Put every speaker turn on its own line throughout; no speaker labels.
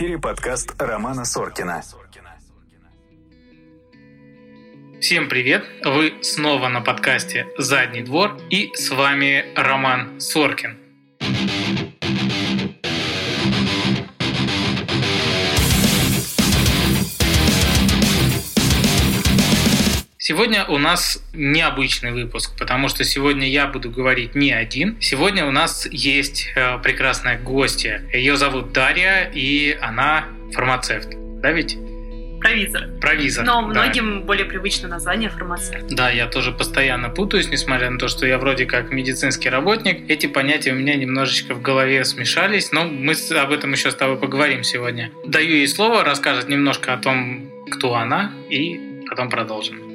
эфире подкаст Романа Соркина.
Всем привет! Вы снова на подкасте «Задний двор» и с вами Роман Соркин. Сегодня у нас необычный выпуск, потому что сегодня я буду говорить не один. Сегодня у нас есть э, прекрасная гостья. Ее зовут Дарья, и она фармацевт. Да ведь?
Провизор.
Провизор.
Но многим да. более привычно название фармацевт.
Да, я тоже постоянно путаюсь, несмотря на то, что я вроде как медицинский работник. Эти понятия у меня немножечко в голове смешались, но мы об этом еще с тобой поговорим сегодня. Даю ей слово, расскажет немножко о том, кто она, и потом продолжим.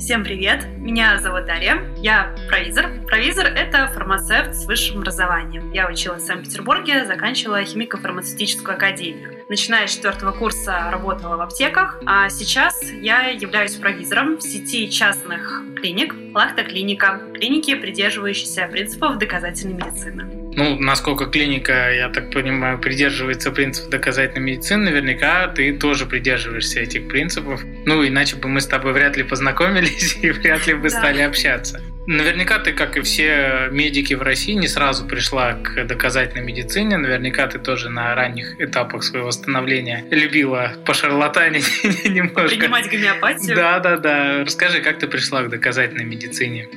Всем привет! Меня зовут Дарья, я провизор. Провизор – это фармацевт с высшим образованием. Я училась в Санкт-Петербурге, заканчивала химико-фармацевтическую академию. Начиная с четвертого курса работала в аптеках, а сейчас я являюсь провизором в сети частных клиник «Лахта клиника», клиники, придерживающиеся принципов доказательной медицины.
Ну, насколько клиника, я так понимаю, придерживается принципов доказательной медицины, наверняка ты тоже придерживаешься этих принципов. Ну, иначе бы мы с тобой вряд ли познакомились и вряд ли бы стали общаться. Наверняка ты, как и все медики в России, не сразу пришла к доказательной медицине. Наверняка ты тоже на ранних этапах своего становления любила по шарлатане немножко.
Принимать гомеопатию.
Да, да, да. Расскажи, как ты пришла к доказательной медицине?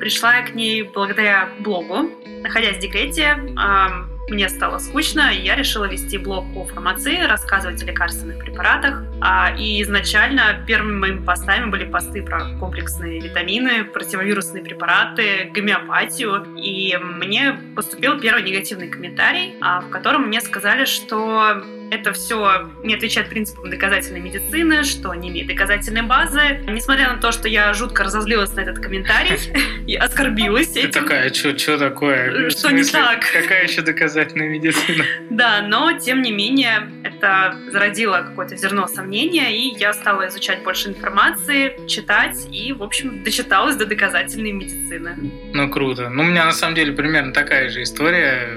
Пришла я к ней благодаря блогу. Находясь в декрете, мне стало скучно, и я решила вести блог по фармации, рассказывать о лекарственных препаратах. А, и изначально первыми моими постами были посты про комплексные витамины, противовирусные препараты, гомеопатию. И мне поступил первый негативный комментарий, а, в котором мне сказали, что это все не отвечает принципам доказательной медицины, что не имеет доказательной базы. Несмотря на то, что я жутко разозлилась на этот комментарий и оскорбилась этим.
Ты такая, что такое?
Что не так?
Какая еще доказательная медицина?
Да, но тем не менее это зародило какое-то зерно сомнения, и я стала изучать больше информации, читать и, в общем, дочиталась до доказательной медицины.
Ну, круто. Ну, у меня на самом деле примерно такая же история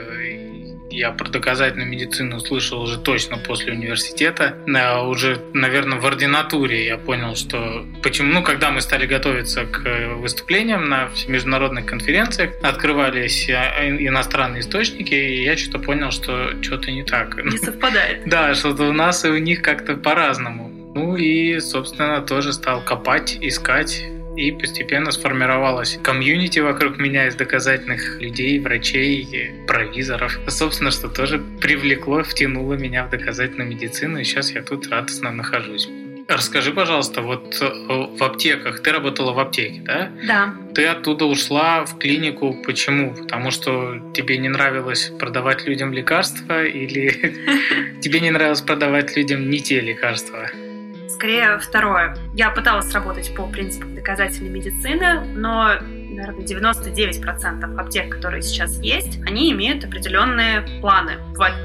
я про доказательную медицину услышал уже точно после университета. А уже, наверное, в ординатуре я понял, что почему, ну, когда мы стали готовиться к выступлениям на международных конференциях, открывались а, иностранные источники, и я что-то понял, что что-то не так.
Не совпадает.
Да, что-то у нас и у них как-то по-разному. Ну и, собственно, тоже стал копать, искать и постепенно сформировалась комьюнити вокруг меня из доказательных людей, врачей, провизоров. Собственно, что тоже привлекло, втянуло меня в доказательную медицину, и сейчас я тут радостно нахожусь. Расскажи, пожалуйста, вот э, в аптеках, ты работала в аптеке, да?
Да.
Ты оттуда ушла в клинику, почему? Потому что тебе не нравилось продавать людям лекарства или тебе не нравилось продавать людям не те лекарства?
Скорее второе. Я пыталась работать по принципам доказательной медицины, но наверное, 99% аптек, которые сейчас есть, они имеют определенные планы.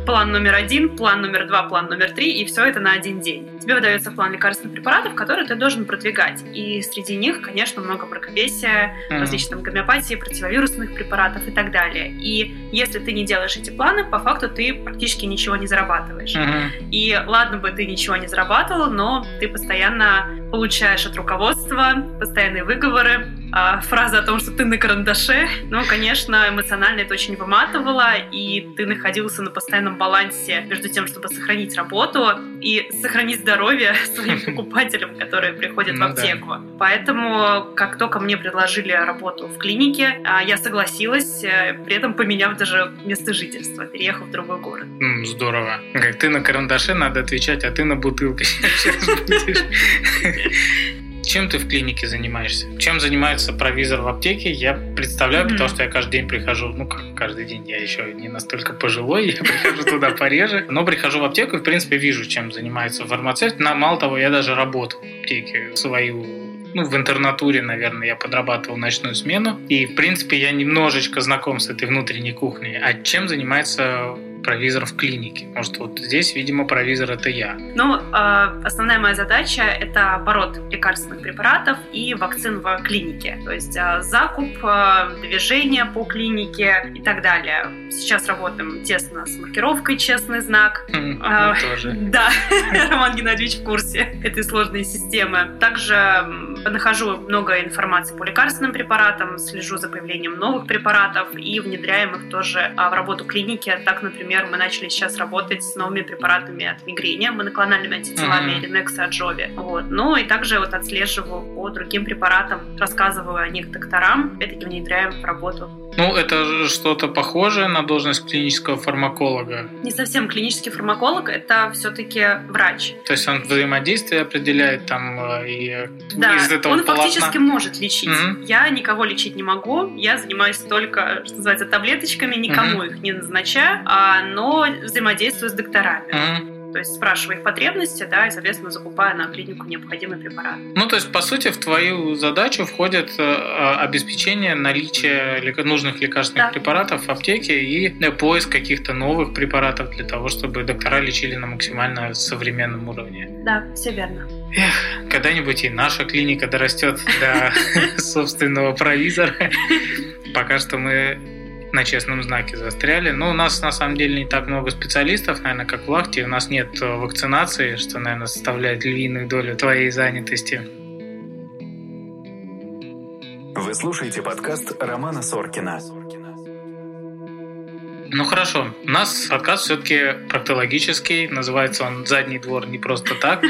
План номер один, план номер два, план номер три, и все это на один день. Тебе выдается план лекарственных препаратов, которые ты должен продвигать. И среди них, конечно, много мракобесия, mm-hmm. различных гомеопатии, противовирусных препаратов и так далее. И если ты не делаешь эти планы, по факту ты практически ничего не зарабатываешь. Mm-hmm. И ладно бы ты ничего не зарабатывал, но ты постоянно получаешь от руководства постоянные выговоры, а, фраза о том, что ты на карандаше, ну, конечно, эмоционально это очень выматывало, и ты находился на постоянном балансе между тем, чтобы сохранить работу и сохранить здоровье своим покупателям, которые приходят ну, в аптеку. Да. Поэтому, как только мне предложили работу в клинике, а, я согласилась, э, при этом поменяв даже место жительства, переехав в другой город.
Здорово. Как ты на карандаше, надо отвечать, а ты на бутылке Чем ты в клинике занимаешься? Чем занимается провизор в аптеке? Я представляю, mm-hmm. потому что я каждый день прихожу, ну как каждый день, я еще не настолько пожилой, я прихожу туда пореже, но прихожу в аптеку и, в принципе, вижу, чем занимается фармацевт. Мало того, я даже работал в аптеке свою ну, в интернатуре, наверное, я подрабатывал ночную смену. И, в принципе, я немножечко знаком с этой внутренней кухней. А чем занимается провизор в клинике? Может, вот здесь, видимо, провизор это я.
Ну, э, основная моя задача – это оборот лекарственных препаратов и вакцин в клинике. То есть э, закуп, э, движение по клинике и так далее. Сейчас работаем тесно с маркировкой «Честный знак».
Тоже.
Да, Роман Геннадьевич в курсе этой сложной системы. Также нахожу много информации по лекарственным препаратам, слежу за появлением новых препаратов и внедряем их тоже в работу клиники. Так, например, мы начали сейчас работать с новыми препаратами от мигрени, моноклональными антителами uh-huh. Ренекса Аджови. Вот. Ну и также вот отслеживаю по другим препаратам, рассказываю о них докторам, опять-таки внедряем в работу.
Ну, это что-то похожее на должность клинического фармаколога?
Не совсем клинический фармаколог, это все-таки врач.
То есть он взаимодействие определяет там э, и
да,
из этого
он
полотна...
фактически может лечить.
Мгм.
Я никого лечить не могу, я занимаюсь только, что называется, таблеточками, никому их не назначаю, а, но взаимодействую с докторами.
Мгм.
То есть спрашиваю их потребности, да, и, соответственно, закупаю на клинику необходимый препарат.
Ну, то есть, по сути, в твою задачу входит э, э, обеспечение наличия нужных лекарственных
Да.
препаратов в аптеке и э, поиск каких-то новых препаратов для того, чтобы доктора лечили на максимально современном уровне.
Да, все верно.
Когда-нибудь и наша клиника дорастет до собственного провизора. Пока что мы на честном знаке застряли. Но у нас на самом деле не так много специалистов, наверное, как в Лахте. У нас нет э, вакцинации, что, наверное, составляет львиную долю твоей занятости.
Вы слушаете подкаст Романа Соркина.
Ну хорошо, у нас подкаст все-таки проктологический, называется он «Задний двор» не просто так,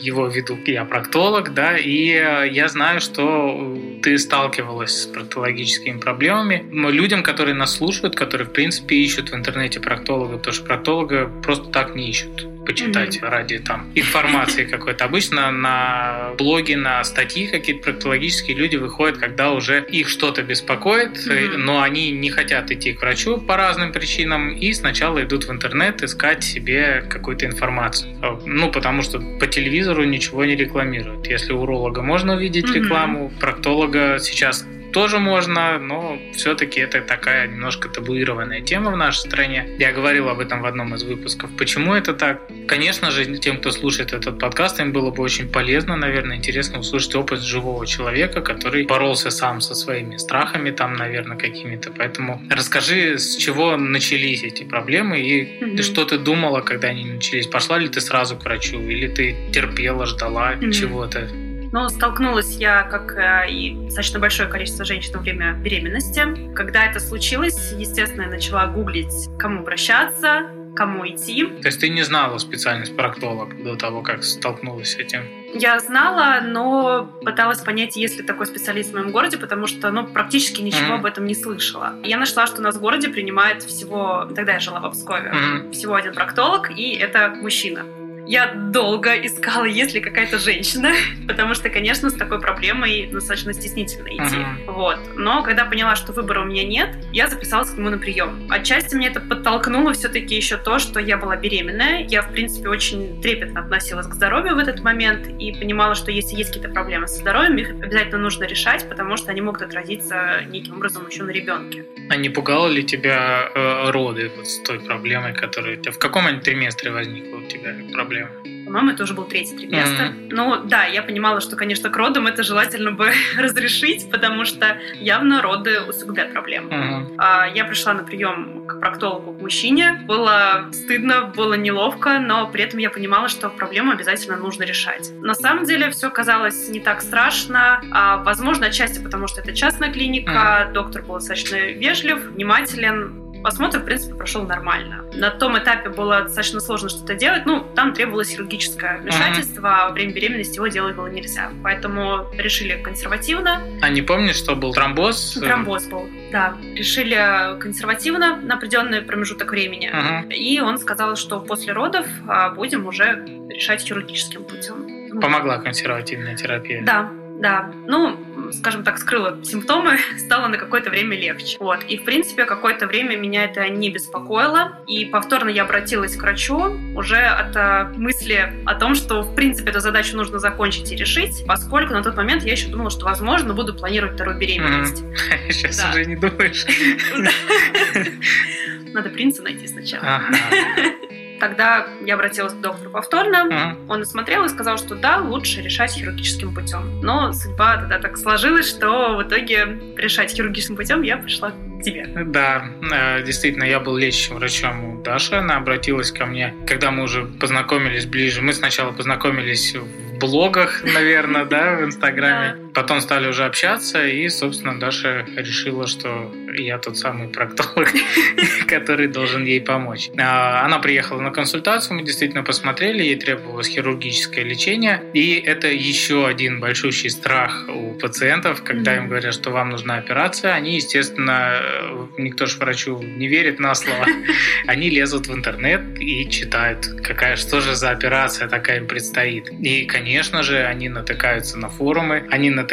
его веду я проктолог, да, и э, я знаю, что ты сталкивалась с проктологическими проблемами. Людям, которые нас слушают, которые, в принципе, ищут в интернете проктолога, потому что проктолога просто так не ищут почитать ради там информации какой-то. Обычно на блоге, на статьи какие-то проктологические люди выходят, когда уже их что-то беспокоит,
Мгм.
но они не хотят идти к врачу по разным причинам и сначала идут в интернет искать себе какую-то информацию. Э, Ну, потому что по телевизору ничего не рекламируют. Если уролога можно увидеть
Мгм.
рекламу, проктолога сейчас тоже можно, но все-таки это такая немножко табуированная тема в нашей стране. Я говорил об этом в одном из выпусков. Почему это так? Конечно же, тем, кто слушает этот подкаст, им было бы очень полезно, наверное, интересно услышать опыт живого человека, который боролся сам со своими страхами, там, наверное, какими-то. Поэтому расскажи, с чего начались эти проблемы и
Мгм.
что ты думала, когда они начались? Пошла ли ты сразу к врачу или ты терпела, ждала
Мгм.
чего-то?
Но столкнулась я, как э, и достаточно большое количество женщин во время беременности. Когда это случилось, естественно, я начала гуглить, к кому обращаться, кому идти.
То есть ты не знала специальность проктолог до того, как столкнулась с этим?
Я знала, но пыталась понять, есть ли такой специалист в моем городе, потому что ну, практически ничего
Мгм.
об этом не слышала. Я нашла, что у нас в городе принимает всего... Тогда я жила в Обскове.
Мгм.
Всего один проктолог, и это мужчина. Я долго искала, есть ли какая-то женщина, потому что, конечно, с такой проблемой достаточно стеснительно идти.
Мгм.
Вот. Но когда поняла, что выбора у меня нет, я записалась к нему на прием. Отчасти мне это подтолкнуло все-таки еще то, что я была беременная. Я, в принципе, очень трепетно относилась к здоровью в этот момент и понимала, что если есть какие-то проблемы со здоровьем, их обязательно нужно решать, потому что они могут отразиться неким образом еще на ребенке.
А не пугало ли тебя э, роды вот с той проблемой, которая у тебя... В каком они триместре возникла у тебя проблема?
По-моему, это уже был третий триместр. Ну, да, я понимала, что, конечно, к родам это желательно бы разрешить, потому что явно роды усугубят проблему.
Мгм.
А, Я пришла на прием к проктологу, к мужчине. Было стыдно, было неловко, но при этом я понимала, что проблему обязательно нужно решать. На самом деле все казалось не так страшно. А, Возможно, отчасти потому, что это частная клиника, доктор был достаточно вежлив, внимателен. Осмотр, в принципе, прошел нормально. На том этапе было достаточно сложно что-то делать. Ну, там требовалось хирургическое вмешательство, а во время беременности его делать было нельзя. Поэтому решили консервативно.
А не помнишь, что был тромбоз?
Тромбоз был, да. Решили консервативно на определенный промежуток времени.
Мгм.
И он сказал, что после родов а, будем уже решать хирургическим путем. Ну,
Помогла консервативная терапия.
Да, да. Ну, скажем так, скрыла симптомы, стало на какое-то время легче. Вот. И, в принципе, какое-то время меня это не беспокоило. И повторно я обратилась к врачу уже от а, мысли о том, что, в принципе, эту задачу нужно закончить и решить, поскольку на тот момент я еще думала, что, возможно, буду планировать вторую беременность.
Сейчас уже не думаешь.
Надо принца найти сначала.
Ага.
Тогда я обратилась к доктору повторно.
Мгм.
Он осмотрел и сказал, что да, лучше решать хирургическим путем. Но судьба тогда так сложилась, что в итоге решать хирургическим путем я пришла к тебе.
Да, э, действительно, я был лечащим врачом у Даши. Она обратилась ко мне, когда мы уже познакомились ближе. Мы сначала познакомились в блогах, наверное, да, в Инстаграме. Потом стали уже общаться, и, собственно, Даша решила, что я тот самый проктолог, который должен ей помочь. А, Она приехала на консультацию, мы действительно посмотрели, ей требовалось хирургическое лечение, и это еще один большущий страх у пациентов, когда им говорят, что вам нужна операция, они, естественно, э, никто же врачу не верит на слово, они лезут в интернет и читают, какая, что же за операция такая им предстоит. И, конечно же, они натыкаются на форумы, они натыкаются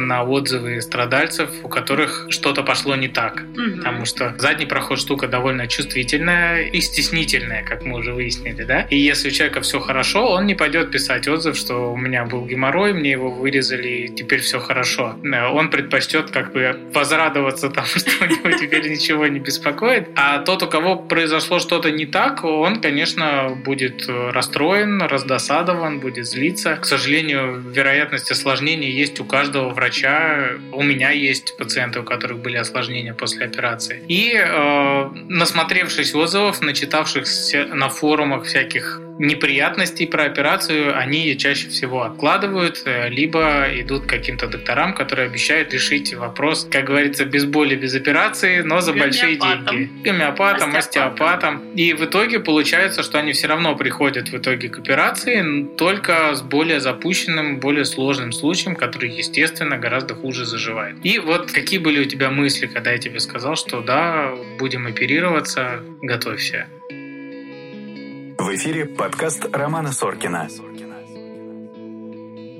на отзывы страдальцев, у которых что-то пошло не так.
Мгм.
Потому что задний проход штука довольно чувствительная и стеснительная, как мы уже выяснили, да? И если у человека все хорошо, он не пойдет писать отзыв, что у меня был геморрой, мне его вырезали, и теперь все хорошо. Э, Он предпочтет как бы возрадоваться тому, что у него теперь ничего не беспокоит. А тот, у кого произошло что-то не так, он, конечно, будет э, расстроен, раздосадован, будет злиться. К сожалению, вероятность осложнений есть у каждого врача. У меня есть пациенты, у которых были осложнения после операции. И э, насмотревшись отзывов, начитавшихся на форумах всяких неприятностей про операцию, они чаще всего откладывают, э, либо идут к каким-то докторам, которые обещают решить вопрос, как говорится, без боли, без операции, но за большие деньги. Гомеопатом,
Остеопатом.
остеопатом. И в итоге получается, что они все равно приходят в итоге к операции, только с более запущенным, более сложным случаем, который, естественно, гораздо хуже заживает. И вот какие были у тебя мысли, когда я тебе сказал, что да, будем оперироваться, готовься.
В эфире подкаст Романа Соркина.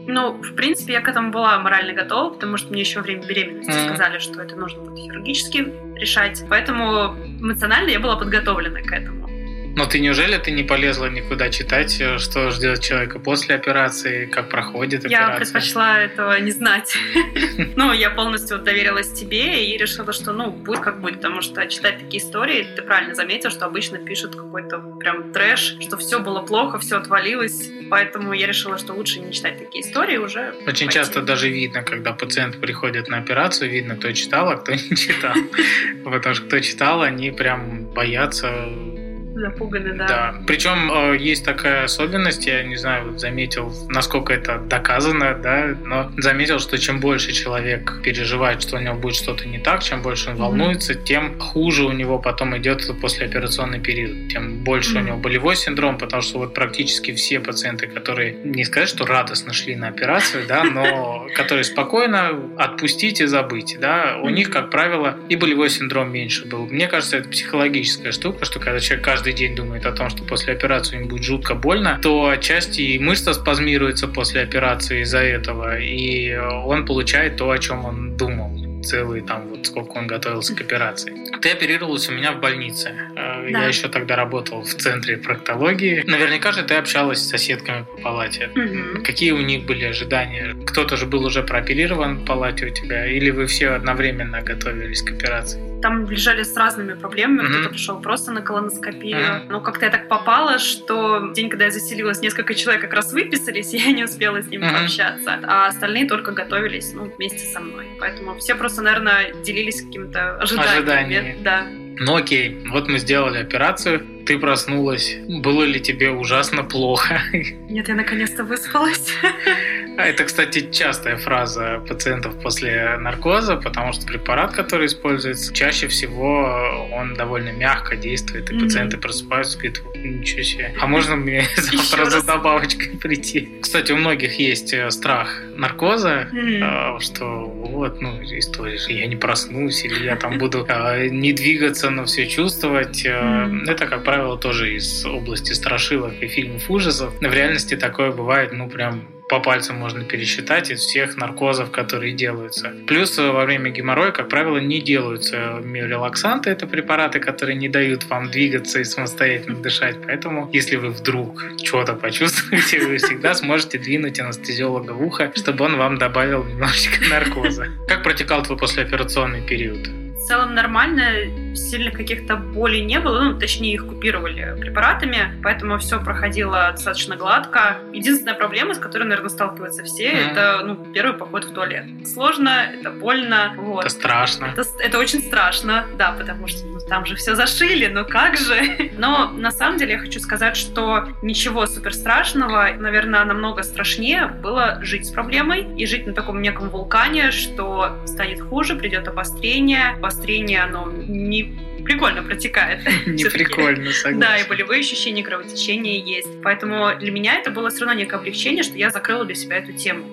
Ну, в принципе, я к этому была морально готова, потому что мне еще во время беременности
Мгм.
сказали, что это нужно будет хирургически решать. Поэтому эмоционально я была подготовлена к этому.
Но ты неужели ты не полезла никуда читать, э, что ждет человека после операции, как проходит
Я
операция?
предпочла этого не знать. Ну, я полностью доверилась тебе и решила, что, ну, будет как будет, потому что читать такие истории, ты правильно заметил, что обычно пишут какой-то прям трэш, что все было плохо, все отвалилось, поэтому я решила, что лучше не читать такие истории уже.
Очень часто даже видно, когда пациент приходит на операцию, видно, кто читал, а кто не читал. Потому что кто читал, они прям боятся
Запуганы, да.
Да. Причем э, есть такая особенность, я не знаю, вот заметил, насколько это доказано, да, но заметил, что чем больше человек переживает, что у него будет что-то не так, чем больше он волнуется, тем хуже у него потом идет послеоперационный период, тем больше у
Мгм.
него болевой синдром, потому что вот практически все пациенты, которые, не сказать, что радостно шли на операцию, да, но которые спокойно отпустить и забыть, да, у них, как правило, и болевой синдром меньше был. Мне кажется, это психологическая штука, что когда человек каждый день думает о том, что после операции ему будет жутко больно, то отчасти и мышца спазмируется после операции из-за этого, и э, он получает то, о чем он думал целый там вот сколько он готовился к операции. Ты оперировалась у меня в больнице. Э,
Да.
Я еще тогда работал в центре проктологии. Наверняка же ты общалась с соседками по палате.
Мгм.
Какие у них были ожидания? Кто-то же был уже прооперирован в палате у тебя? Или вы все одновременно готовились к операции?
Там лежали с разными проблемами.
Мгм.
Кто-то пришел просто на колоноскопию.
Мгм.
Но как-то я так попала, что день, когда я заселилась, несколько человек как раз выписались, и я не успела с ними
Мгм.
пообщаться. А остальные только готовились ну, вместе со мной. Поэтому все просто, наверное, делились какими-то ожиданиями.
Ожиданиями.
Да.
Ну окей, вот мы сделали операцию, ты проснулась. Было ли тебе ужасно плохо?
Нет, я наконец-то выспалась.
А Это, кстати, частая фраза пациентов после наркоза, потому что препарат, который используется, чаще всего он довольно мягко действует, и
Мгм.
пациенты просыпаются и говорят, ничего себе, а можно мне завтра за добавочкой прийти? Кстати, у многих есть э, страх наркоза, э, что вот, ну, история же, я не проснусь, или я там буду э, не двигаться, но все чувствовать.
Мгм.
Это, как правило, тоже из области страшилок и фильмов ужасов. В реальности такое бывает, ну, прям по пальцам можно пересчитать из всех наркозов, которые делаются. Плюс э, во время геморроя, как правило, не делаются миорелаксанты. Это препараты, которые не дают вам двигаться и самостоятельно дышать. Поэтому, если вы вдруг что-то почувствуете, вы всегда сможете двинуть анестезиолога в ухо, чтобы он вам добавил немножечко наркоза. Как протекал твой послеоперационный период?
целом нормально, сильных каких-то болей не было, ну, точнее, их купировали препаратами, поэтому все проходило достаточно гладко. Единственная проблема, с которой, наверное, сталкиваются все, mm. это, ну, первый поход в туалет. Сложно, это больно, вот.
Это страшно.
Это, это очень страшно, да, потому что ну, там же все зашили, ну как же? Но на самом деле я хочу сказать, что ничего супер страшного, наверное, намного страшнее было жить с проблемой и жить на таком неком вулкане, что станет хуже, придет обострение. Обострение, оно не прикольно протекает.
Не прикольно, согласен.
Да, и болевые ощущения, кровотечения есть. Поэтому для меня это было все равно некое облегчение, что я закрыла для себя эту тему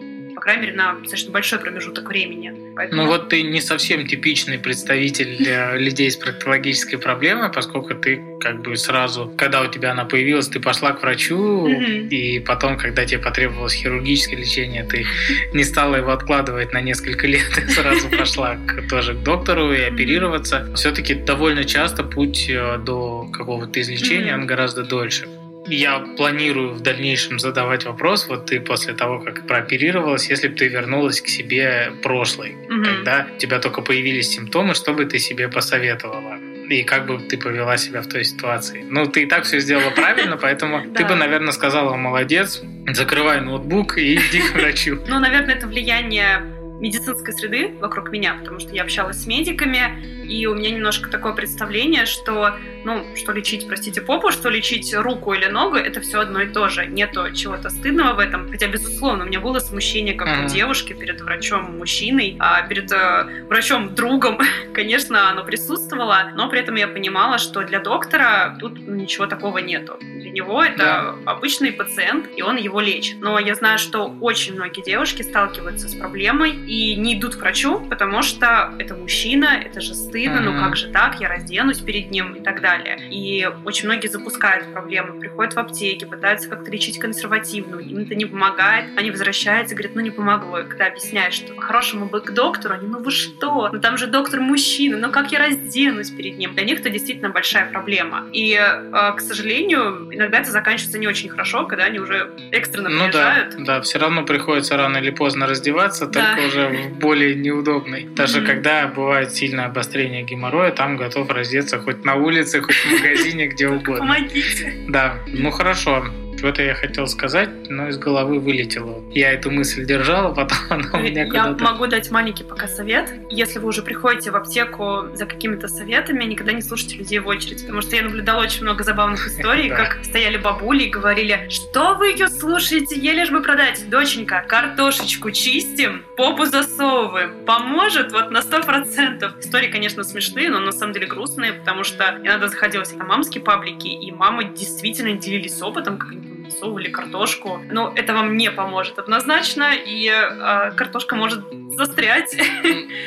крайней мере, на достаточно большой промежуток времени.
Поэтому... Ну вот ты не совсем типичный представитель для людей с проктологической проблемой, поскольку ты как бы сразу, когда у тебя она появилась, ты пошла к врачу, mm-hmm. и потом, когда тебе потребовалось хирургическое лечение, ты не стала его откладывать на несколько лет, и сразу пошла к, тоже к доктору и оперироваться. Все-таки довольно часто путь э, до какого-то излечения, mm-hmm. он гораздо дольше. Я планирую в дальнейшем задавать вопрос, вот ты после того, как прооперировалась, если бы ты вернулась к себе прошлой, угу. когда у тебя только появились симптомы, что бы ты себе посоветовала? И как бы ты повела себя в той ситуации? Ну, ты и так все сделала правильно, поэтому ты бы, наверное, сказала, молодец, закрывай ноутбук и иди к врачу.
Ну, наверное, это влияние медицинской среды вокруг меня, потому что я общалась с медиками, и у меня немножко такое представление, что, ну, что лечить, простите, попу, что лечить руку или ногу, это все одно и то же. Нету чего-то стыдного в этом. Хотя, безусловно, у меня было смущение как mm-hmm. у девушки перед врачом-мужчиной, а перед э, врачом-другом, конечно, оно присутствовало, но при этом я понимала, что для доктора тут ну, ничего такого нету. Для него это да. обычный пациент, и он его лечит. Но я знаю, что очень многие девушки сталкиваются с проблемой и не идут к врачу, потому что это мужчина, это же стыдно, ну как же так, я разденусь перед ним и так далее. И очень многие запускают проблемы, приходят в аптеки, пытаются как-то лечить консервативно, им это не помогает, они возвращаются, говорят, ну не помогло. И когда объясняешь, что по-хорошему бы к доктору, они, ну вы что, ну там же доктор мужчина, ну как я разденусь перед ним? Для них это действительно большая проблема. И, э, к сожалению, иногда это заканчивается не очень хорошо, когда они уже экстренно ну, приезжают.
Да, да, все равно приходится рано или поздно раздеваться, да. только уже в более неудобной. Даже mm-hmm. когда бывает сильное обострение геморроя, там готов раздеться хоть на улице, хоть в магазине, где угодно.
Помогите.
Да, ну хорошо. Что-то я хотел сказать, но из головы вылетело. Я эту мысль держала, потом она у меня
Я могу дать маленький пока совет. Если вы уже приходите в аптеку за какими-то советами, никогда не слушайте людей в очередь, потому что я наблюдала очень много забавных историй, как стояли бабули и говорили, что вы ее слушаете, еле ж бы продать. Доченька, картошечку чистим, попу засовываем. Поможет вот на сто процентов. Истории, конечно, смешные, но на самом деле грустные, потому что иногда заходила всегда мамские паблики, и мамы действительно делились опытом, как они засовывали картошку. Но это вам не поможет однозначно, и э, картошка может застрять.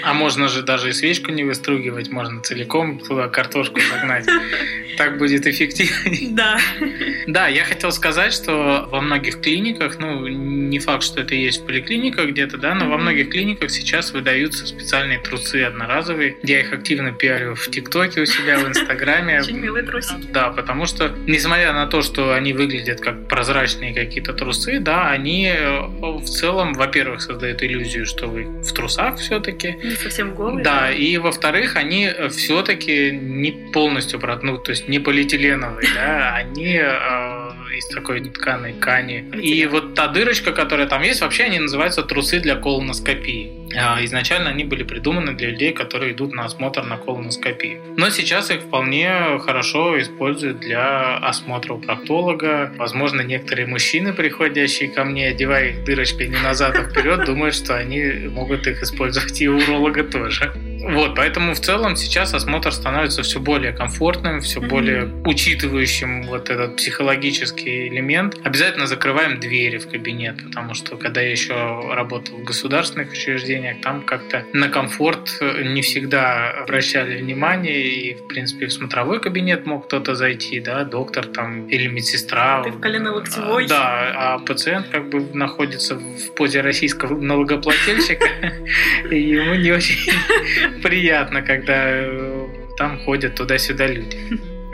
А можно же даже и свечку не выстругивать, можно целиком туда картошку загнать. Так будет эффективнее.
Да.
Да, я хотел сказать, что во многих клиниках, ну, не факт, что это есть в поликлиниках где-то, да, но во многих клиниках сейчас выдаются специальные трусы одноразовые. Я их активно пиарю в ТикТоке у себя, в Инстаграме.
Очень милые трусики.
Да, потому что, несмотря на то, что они выглядят как прозрачные какие-то трусы, да, они э, в целом, во-первых, создают иллюзию, что вы в трусах все-таки.
Не совсем голые.
Да, и во-вторых, они все-таки не полностью, ну, то есть не полиэтиленовые, да, они э, из такой тканой ткани. И вот та дырочка, которая там есть, вообще они называются трусы для колоноскопии. А, изначально они были придуманы для людей, которые идут на осмотр на колоноскопию. Но сейчас их вполне хорошо используют для осмотра у проктолога. Возможно, некоторые мужчины, приходящие ко мне, одевая их дырочкой не назад, а вперед, думают, что они могут их использовать и у уролога тоже. Вот, поэтому в целом сейчас осмотр становится все более комфортным, все mm-hmm. более учитывающим вот этот психологический элемент. Обязательно закрываем двери в кабинет, потому что когда я еще работал в государственных учреждениях, там как-то на комфорт не всегда обращали внимание, и, в принципе, в смотровой кабинет мог кто-то зайти, да, доктор там или медсестра.
Ты в колено-локтевой.
Да, а пациент как бы находится в позе российского налогоплательщика, и ему не очень приятно, когда э, там ходят туда-сюда люди.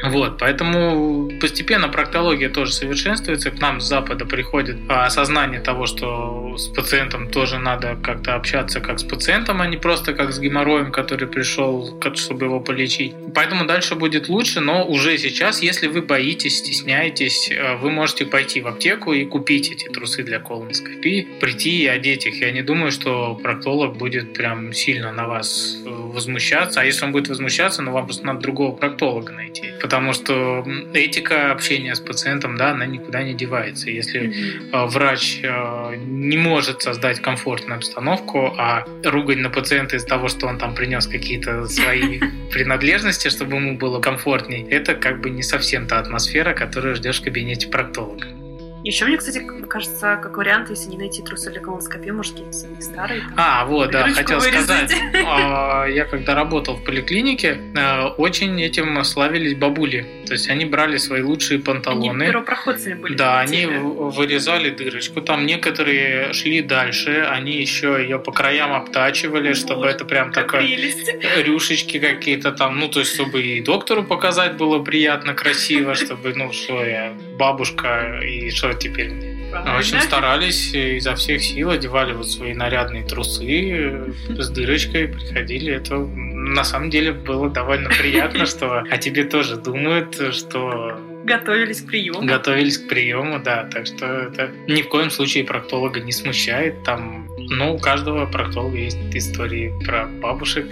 Вот, поэтому постепенно проктология тоже совершенствуется. К нам с Запада приходит осознание того, что что с пациентом тоже надо как-то общаться как с пациентом, а не просто как с геморроем, который пришел, чтобы его полечить. Поэтому дальше будет лучше, но уже сейчас, если вы боитесь, стесняетесь, э, вы можете пойти в аптеку и купить эти трусы для колоноскопии, прийти и одеть их. Я не думаю, что проктолог будет прям сильно на вас э, возмущаться. А если он будет возмущаться, ну вам просто надо другого проктолога найти. Потому что этика общения с пациентом, да, она никуда не девается. Если mm-hmm. врач э, не может создать комфортную обстановку, а ругать на пациента из-за того, что он там принес какие-то свои принадлежности, чтобы ему было комфортней, это как бы не совсем та атмосфера, которую ждешь в кабинете проктолога.
Еще мне, кстати, кажется, как вариант, если не найти трусы для колоноскопии, может, какие-то старые. Там,
а, вот, да, хотел вырезать. сказать. А, я когда работал в поликлинике, э, очень этим славились бабули. То есть они брали свои лучшие панталоны. Они
первопроходцами были.
Да, они вырезали дырочку. Там некоторые шли дальше, они еще ее по краям обтачивали, чтобы это прям такое рюшечки какие-то там, ну, то есть, чтобы и доктору показать было приятно, красиво, чтобы, ну, что я бабушка и что теперь мне. Очень старались изо всех сил, одевали вот свои нарядные трусы с дырочкой, приходили. Это на самом деле было довольно приятно, что о тебе тоже думают, что
Готовились к приему.
Готовились к приему, да. Так что это ни в коем случае проктолога не смущает. Там, ну, у каждого проктолога есть истории про бабушек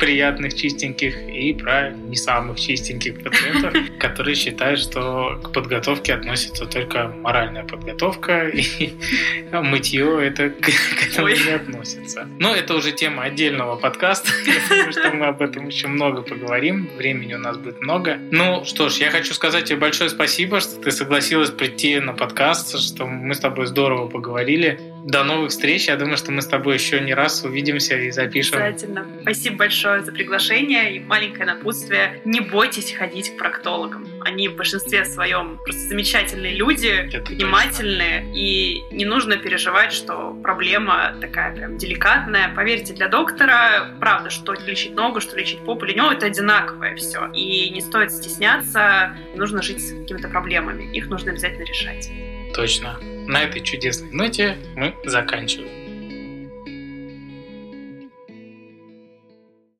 приятных, чистеньких и про не самых чистеньких пациентов, которые считают, что к подготовке относится только моральная подготовка, и мытье это к этому не относится. Но это уже тема отдельного подкаста. Думаю, что мы об этом еще много поговорим. Времени у нас будет много. Ну что ж, я хочу сказать тебе большое спасибо, что ты согласилась прийти на подкаст, что мы с тобой здорово поговорили. До новых встреч. Я думаю, что мы с тобой еще не раз увидимся и запишем.
Обязательно. Спасибо большое за приглашение и маленькое напутствие. Не бойтесь ходить к проктологам. Они в большинстве своем просто замечательные люди, Это внимательные, точно. и не нужно переживать, что проблема такая прям деликатная. Поверьте, для доктора, правда, что лечить ногу, что лечить попу, для него это одинаковое все. И не стоит стесняться, нужно жить с какими-то проблемами. Их нужно обязательно решать.
Точно. На этой чудесной ноте мы заканчиваем.